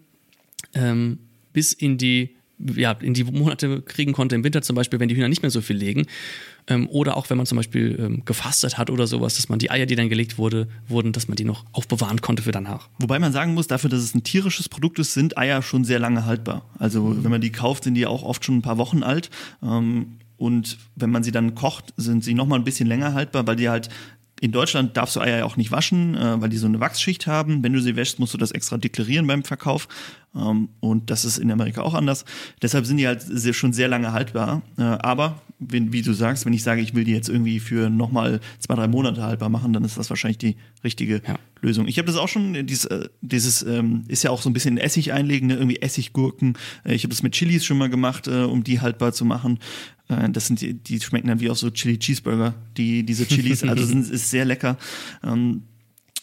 ähm, bis in die ja, in die Monate kriegen konnte, im Winter zum Beispiel, wenn die Hühner nicht mehr so viel legen. Ähm, oder auch wenn man zum Beispiel ähm, gefastet hat oder sowas, dass man die Eier, die dann gelegt wurde, wurden, dass man die noch aufbewahren konnte für danach. Wobei man sagen muss, dafür, dass es ein tierisches Produkt ist, sind Eier schon sehr lange haltbar. Also mhm. wenn man die kauft, sind die auch oft schon ein paar Wochen alt. Ähm, und wenn man sie dann kocht, sind sie noch mal ein bisschen länger haltbar, weil die halt in Deutschland darfst du Eier ja auch nicht waschen, äh, weil die so eine Wachsschicht haben. Wenn du sie wäschst, musst du das extra deklarieren beim Verkauf. Ähm, und das ist in Amerika auch anders. Deshalb sind die halt sehr, schon sehr lange haltbar. Äh, aber wenn, wie du sagst, wenn ich sage, ich will die jetzt irgendwie für nochmal zwei, drei Monate haltbar machen, dann ist das wahrscheinlich die richtige ja. Lösung. Ich habe das auch schon, dieses, äh, dieses ähm, ist ja auch so ein bisschen Essig einlegen, ne? irgendwie Essiggurken. Äh, ich habe das mit Chilis schon mal gemacht, äh, um die haltbar zu machen. Äh, das sind die, die schmecken dann wie auch so Chili Cheeseburger, die, diese Chilis, also sind, ist sehr lecker. Ähm,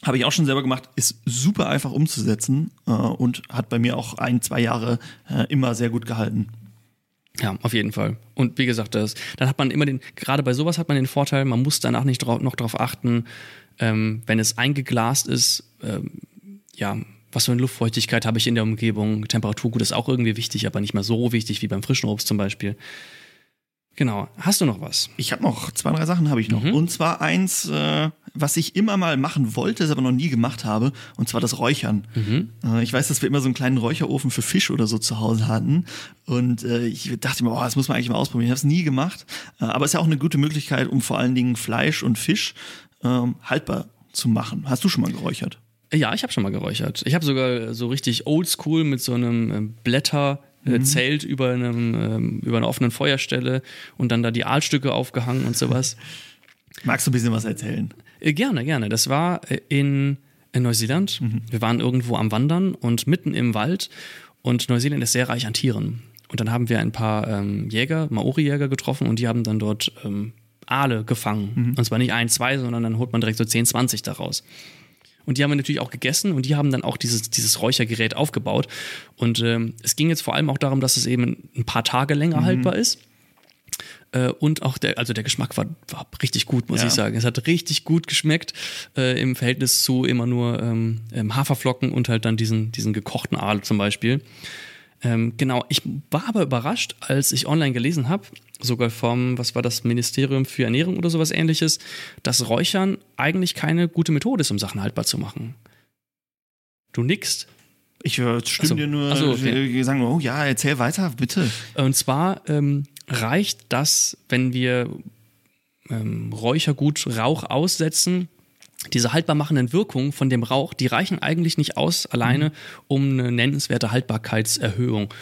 habe ich auch schon selber gemacht, ist super einfach umzusetzen äh, und hat bei mir auch ein, zwei Jahre äh, immer sehr gut gehalten. Ja, auf jeden Fall. Und wie gesagt, das, dann hat man immer den, gerade bei sowas hat man den Vorteil, man muss danach nicht drauf, noch darauf achten, ähm, wenn es eingeglast ist, ähm, ja, was für eine Luftfeuchtigkeit habe ich in der Umgebung, Temperatur, gut, ist auch irgendwie wichtig, aber nicht mehr so wichtig wie beim frischen Obst zum Beispiel. Genau. Hast du noch was? Ich habe noch zwei, drei Sachen habe ich noch. Mhm. Und zwar eins, äh, was ich immer mal machen wollte, es aber noch nie gemacht habe, und zwar das Räuchern. Äh, ich weiß, dass wir immer so einen kleinen Räucherofen für Fisch oder so zu Hause hatten. Und äh, ich dachte mir, boah, das muss man eigentlich mal ausprobieren. Ich habe es nie gemacht. Äh, aber es ist ja auch eine gute Möglichkeit, um vor allen Dingen Fleisch und Fisch ähm, haltbar zu machen. Hast du schon mal geräuchert? Ja, ich habe schon mal geräuchert. Ich habe sogar so richtig oldschool mit so einem äh, Blätter. Äh, Zelt über einem ähm, über einer offenen Feuerstelle und dann da die Aalstücke aufgehangen und sowas. Magst du ein bisschen was erzählen? Äh, gerne, gerne. Das war äh, in, in Neuseeland. Wir waren irgendwo am Wandern und mitten im Wald. Und Neuseeland ist sehr reich an Tieren. Und dann haben wir ein paar ähm, Jäger, Maori-Jäger getroffen und die haben dann dort ähm, Aale gefangen. Und zwar nicht ein, zwei, sondern dann holt man direkt so 10, 20 daraus. Und die haben wir natürlich auch gegessen und die haben dann auch dieses, dieses Räuchergerät aufgebaut. Und ähm, es ging jetzt vor allem auch darum, dass es eben ein paar Tage länger haltbar ist. Äh, und auch der, also der Geschmack war, war richtig gut, muss Ja. ich sagen. Es hat richtig gut geschmeckt äh, im Verhältnis zu immer nur ähm, ähm, Haferflocken und halt dann diesen, diesen gekochten Aal zum Beispiel. Ähm, genau, ich war aber überrascht, als ich online gelesen habe, sogar vom, was war das, Ministerium für Ernährung oder sowas ähnliches, dass Räuchern eigentlich keine gute Methode ist, um Sachen haltbar zu machen. Du nickst. Ich äh, stimme Ach so. dir nur, Ach so, okay. wir sagen, oh ja, erzähl weiter, bitte. Und zwar ähm, reicht das, wenn wir ähm, Räuchergut Rauch aussetzen, diese haltbar machenden Wirkungen von dem Rauch, die reichen eigentlich nicht aus alleine, um eine nennenswerte Haltbarkeitserhöhung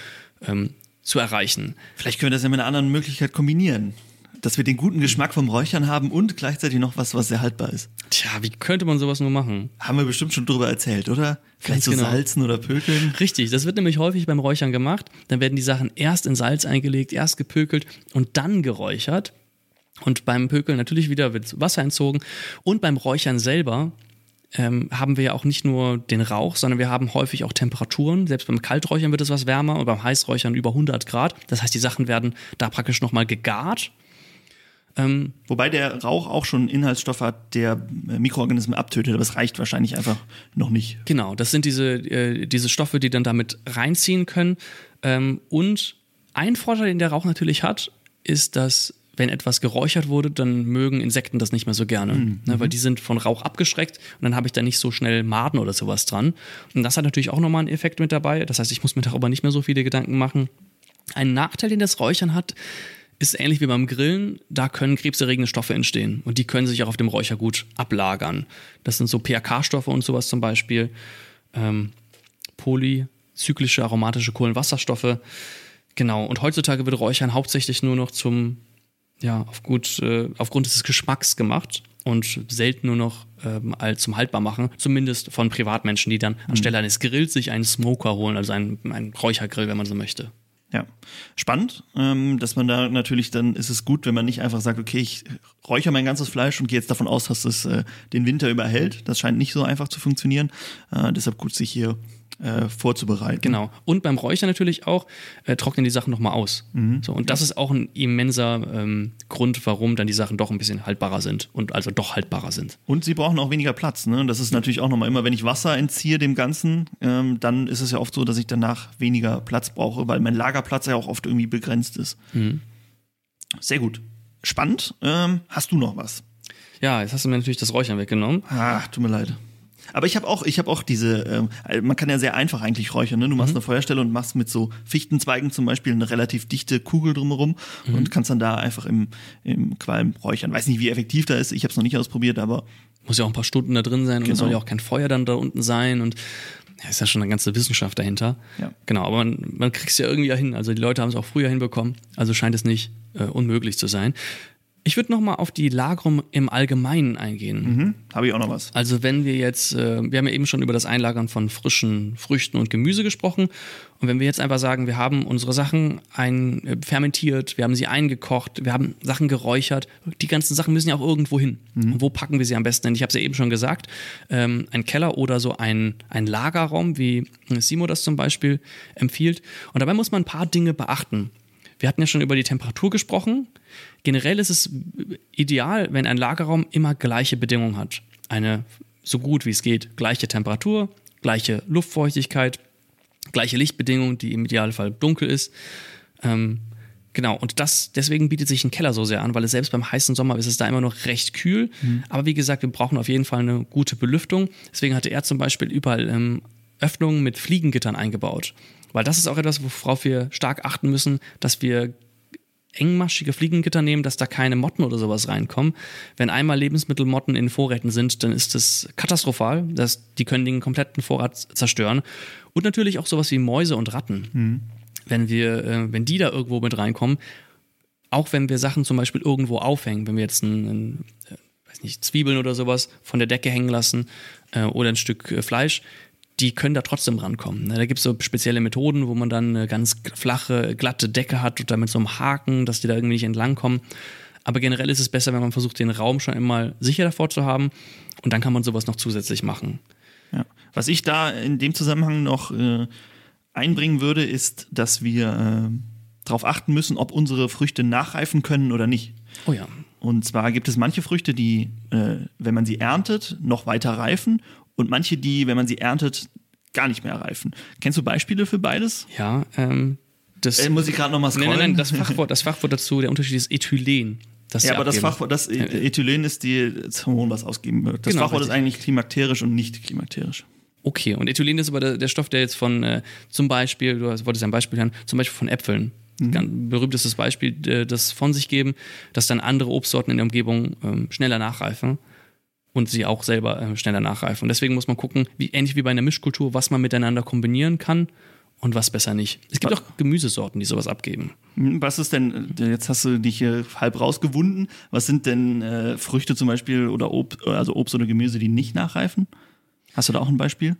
ähm, zu erreichen. Vielleicht können wir das ja mit einer anderen Möglichkeit kombinieren. Dass wir den guten Geschmack vom Räuchern haben und gleichzeitig noch was, was sehr haltbar ist. Tja, wie könnte man sowas nur machen? Haben wir bestimmt schon drüber erzählt, oder? Vielleicht Ganz so genau. salzen oder pökeln. Richtig, das wird nämlich häufig beim Räuchern gemacht. Dann werden die Sachen erst in Salz eingelegt, erst gepökelt und dann geräuchert. Und beim Pökeln natürlich wieder wird Wasser entzogen. Und beim Räuchern selber ähm, haben wir ja auch nicht nur den Rauch, sondern wir haben häufig auch Temperaturen. Selbst beim Kalträuchern wird es was wärmer und beim Heißräuchern über 100 Grad. Das heißt, die Sachen werden da praktisch nochmal gegart. Ähm, Wobei der Rauch auch schon Inhaltsstoff hat, der äh, Mikroorganismen abtötet, aber es reicht wahrscheinlich einfach noch nicht. Genau, das sind diese, äh, diese Stoffe, die dann damit reinziehen können. Ähm, und ein Vorteil, den der Rauch natürlich hat, ist, dass wenn etwas geräuchert wurde, dann mögen Insekten das nicht mehr so gerne, ne, weil die sind von Rauch abgeschreckt und dann habe ich da nicht so schnell Maden oder sowas dran. Und das hat natürlich auch nochmal einen Effekt mit dabei. Das heißt, ich muss mir darüber nicht mehr so viele Gedanken machen. Ein Nachteil, den das Räuchern hat, ist ähnlich wie beim Grillen, da können krebserregende Stoffe entstehen und die können sich auch auf dem Räuchergut ablagern. Das sind so PAK-Stoffe und sowas zum Beispiel. Ähm, polyzyklische aromatische Kohlenwasserstoffe. Genau, und heutzutage wird Räuchern hauptsächlich nur noch zum, ja, auf gut, äh, aufgrund des Geschmacks gemacht und selten nur noch ähm, zum Haltbarmachen, zumindest von Privatmenschen, die dann anstelle eines Grills sich einen Smoker holen, also einen, einen Räuchergrill, wenn man so möchte. Ja, spannend, ähm, dass man da natürlich dann ist es gut, wenn man nicht einfach sagt, okay, ich räuchere mein ganzes Fleisch und gehe jetzt davon aus, dass es äh, den Winter überhält. Das scheint nicht so einfach zu funktionieren. Äh, deshalb gut, sich hier äh, vorzubereiten. Genau. Und beim Räuchern natürlich auch, äh, trocknen die Sachen nochmal aus. So, und das ist auch ein immenser ähm, Grund, warum dann die Sachen doch ein bisschen haltbarer sind und also doch haltbarer sind. Und sie brauchen auch weniger Platz. Ne? Das ist natürlich auch nochmal immer, wenn ich Wasser entziehe dem Ganzen, ähm, dann ist es ja oft so, dass ich danach weniger Platz brauche, weil mein Lagerplatz ja auch oft irgendwie begrenzt ist. Sehr gut. Spannend. Ähm, hast du noch was? Ja, jetzt hast du mir natürlich das Räuchern weggenommen. Ah, tut mir leid. Aber ich habe auch, ich habe auch diese, ähm, man kann ja sehr einfach eigentlich räuchern. Ne? Du machst eine Feuerstelle und machst mit so Fichtenzweigen zum Beispiel eine relativ dichte Kugel drumherum und kannst dann da einfach im, im Qualm räuchern. Weiß nicht, wie effektiv da ist. Ich habe es noch nicht ausprobiert, aber Muss ja auch ein paar Stunden da drin sein und es Genau. soll ja auch kein Feuer dann da unten sein und ja, ist ja schon eine ganze Wissenschaft dahinter. Ja. Genau, aber man, man kriegt es ja irgendwie ja hin. Also die Leute haben es auch früher hinbekommen, also scheint es nicht äh, unmöglich zu sein. Ich würde nochmal auf die Lagerung im Allgemeinen eingehen. hm, habe ich auch noch was. Also wenn wir jetzt, äh, wir haben ja eben schon über das Einlagern von frischen Früchten und Gemüse gesprochen. Und wenn wir jetzt einfach sagen, wir haben unsere Sachen ein, äh, fermentiert, wir haben sie eingekocht, wir haben Sachen geräuchert, die ganzen Sachen müssen ja auch irgendwo hin. Und wo packen wir sie am besten hin? Ich habe es ja eben schon gesagt, ähm, ein Keller oder so ein, ein Lagerraum, wie Simo das zum Beispiel empfiehlt. Und dabei muss man ein paar Dinge beachten. Wir hatten ja schon über die Temperatur gesprochen. Generell ist es ideal, wenn ein Lagerraum immer gleiche Bedingungen hat. Eine so gut wie es geht gleiche Temperatur, gleiche Luftfeuchtigkeit, gleiche Lichtbedingungen, die im Idealfall dunkel ist. Ähm, Genau, und das, deswegen bietet sich ein Keller so sehr an, weil es selbst beim heißen Sommer ist es da immer noch recht kühl. Mhm. Aber wie gesagt, wir brauchen auf jeden Fall eine gute Belüftung. Deswegen hatte er zum Beispiel überall ähm, Öffnungen mit Fliegengittern eingebaut. Weil das ist auch etwas, worauf wir stark achten müssen, dass wir engmaschige Fliegengitter nehmen, dass da keine Motten oder sowas reinkommen. Wenn einmal Lebensmittelmotten in Vorräten sind, dann ist das katastrophal. Das, die können den kompletten Vorrat zerstören. Und natürlich auch sowas wie Mäuse und Ratten. Mhm wenn wir, äh, wenn die da irgendwo mit reinkommen, auch wenn wir Sachen zum Beispiel irgendwo aufhängen, wenn wir jetzt ein, ein äh, weiß nicht, Zwiebeln oder sowas von der Decke hängen lassen äh, oder ein Stück äh, Fleisch, die können da trotzdem rankommen. Ne? Da gibt es so spezielle Methoden, wo man dann eine ganz flache, glatte Decke hat und damit so einem Haken, dass die da irgendwie nicht entlangkommen. Aber generell ist es besser, wenn man versucht, den Raum schon immer sicher davor zu haben und dann kann man sowas noch zusätzlich machen. Ja. Was ich da in dem Zusammenhang noch äh, einbringen würde, ist, dass wir äh, darauf achten müssen, ob unsere Früchte nachreifen können oder nicht. Oh ja. Und zwar gibt es manche Früchte, die, äh, wenn man sie erntet, noch weiter reifen und manche, die, wenn man sie erntet, gar nicht mehr reifen. Kennst du Beispiele für beides? Ja, ähm, das. Äh, muss ich gerade nochmal scrollen? Nein, nein, nein, das Fachwort, das Fachwort dazu, der Unterschied ist Ethylen. Das ja, aber das Fachwort, das Ethylen ist die, das Hormon, was ausgeben wird. Das genau, Fachwort richtig. ist eigentlich klimakterisch und nicht klimakterisch. Okay, und Ethylen ist aber der, der Stoff, der jetzt von äh, zum Beispiel, du wolltest ein Beispiel hören, zum Beispiel von Äpfeln. Mhm. Ganz berühmtestes Beispiel, äh, das von sich geben, dass dann andere Obstsorten in der Umgebung ähm, schneller nachreifen und sie auch selber äh, schneller nachreifen. Und deswegen muss man gucken, wie ähnlich wie bei einer Mischkultur, was man miteinander kombinieren kann und was besser nicht. Es gibt auch Gemüsesorten, die sowas abgeben. Hm, was ist denn, äh, jetzt hast du dich hier halb rausgewunden, was sind denn äh, Früchte zum Beispiel oder Ob, also Obst oder Gemüse, die nicht nachreifen? Hast du da auch ein Beispiel?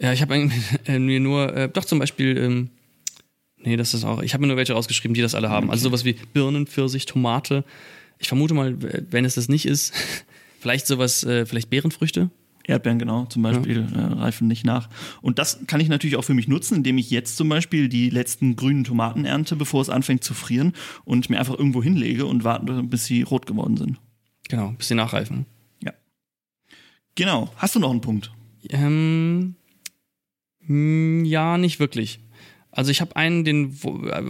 Ja, ich habe äh, mir nur, äh, doch zum Beispiel, ähm, nee, das ist auch, ich habe mir nur welche rausgeschrieben, die das alle haben. Also okay. Also sowas wie Birnen, Pfirsich, Tomate. Ich vermute mal, wenn es das nicht ist, vielleicht sowas, äh, vielleicht Beerenfrüchte. Erdbeeren, genau, zum Beispiel, ja. äh, reifen nicht nach. Und das kann ich natürlich auch für mich nutzen, indem ich jetzt zum Beispiel die letzten grünen Tomaten ernte, bevor es anfängt zu frieren und mir einfach irgendwo hinlege und warte, bis sie rot geworden sind. Genau, bis sie nachreifen. Ja. Genau. Hast du noch einen Punkt? Ähm, hm, ja, nicht wirklich. Also ich habe einen, den äh,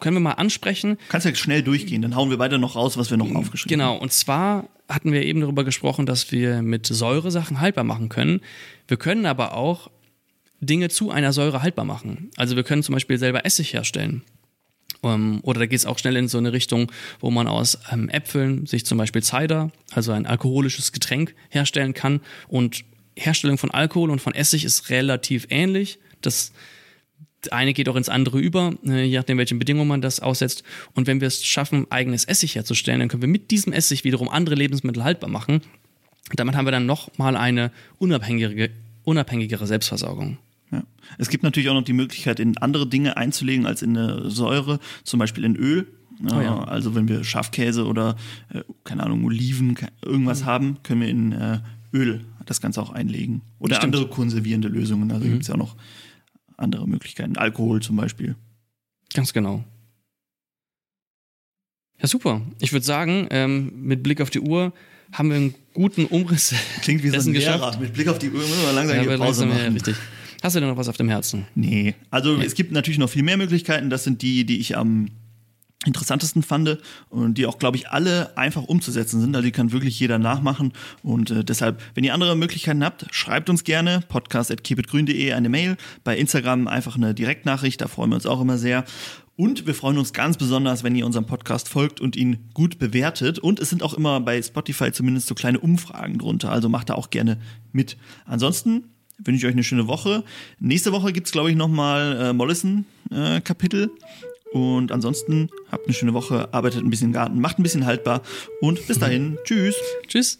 können wir mal ansprechen. Kannst ja schnell durchgehen, dann hauen wir weiter noch raus, was wir noch aufgeschrieben genau, haben. Genau, und zwar hatten wir eben darüber gesprochen, dass wir mit Säure Sachen haltbar machen können. Wir können aber auch Dinge zu einer Säure haltbar machen. Also wir können zum Beispiel selber Essig herstellen. Ähm, oder da geht es auch schnell in so eine Richtung, wo man aus ähm, Äpfeln sich zum Beispiel Cider, also ein alkoholisches Getränk, herstellen kann und Herstellung von Alkohol und von Essig ist relativ ähnlich. Das eine geht auch ins andere über, äh, je nachdem, welchen Bedingungen man das aussetzt. Und wenn wir es schaffen, eigenes Essig herzustellen, dann können wir mit diesem Essig wiederum andere Lebensmittel haltbar machen. Damit haben wir dann nochmal eine unabhängige, unabhängigere Selbstversorgung. Ja. Es gibt natürlich auch noch die Möglichkeit, in andere Dinge einzulegen als in eine Säure, zum Beispiel in Öl. Oh ja. Also wenn wir Schafkäse oder, äh, keine Ahnung, Oliven, irgendwas mhm. haben, können wir in äh, Öl das Ganze auch einlegen. Oder Stimmt. andere konservierende Lösungen. Also mhm. gibt es ja auch noch andere Möglichkeiten. Alkohol zum Beispiel. Ganz genau. Ja, super. Ich würde sagen, ähm, mit Blick auf die Uhr haben wir einen guten Umriss. Klingt wie so ein Lehrer. Geschafft. Mit Blick auf die Uhr müssen wir langsam ja, hier Pause langsam, machen. Ja, richtig. Hast du denn noch was auf dem Herzen? Nee. Also ja. es gibt natürlich noch viel mehr Möglichkeiten. Das sind die, die ich am interessantesten fand und die auch, glaube ich, alle einfach umzusetzen sind. Also die kann wirklich jeder nachmachen und äh, deshalb, wenn ihr andere Möglichkeiten habt, schreibt uns gerne podcast.keepitgrün.de eine Mail, bei Instagram einfach eine Direktnachricht, da freuen wir uns auch immer sehr. Und wir freuen uns ganz besonders, wenn ihr unserem Podcast folgt und ihn gut bewertet. Und es sind auch immer bei Spotify zumindest so kleine Umfragen drunter. Also macht da auch gerne mit. Ansonsten wünsche ich euch eine schöne Woche. Nächste Woche gibt's glaube ich, nochmal äh, Mollison-Kapitel. Äh, und ansonsten habt eine schöne Woche, arbeitet ein bisschen im Garten, macht ein bisschen haltbar und bis dahin, tschüss. Tschüss.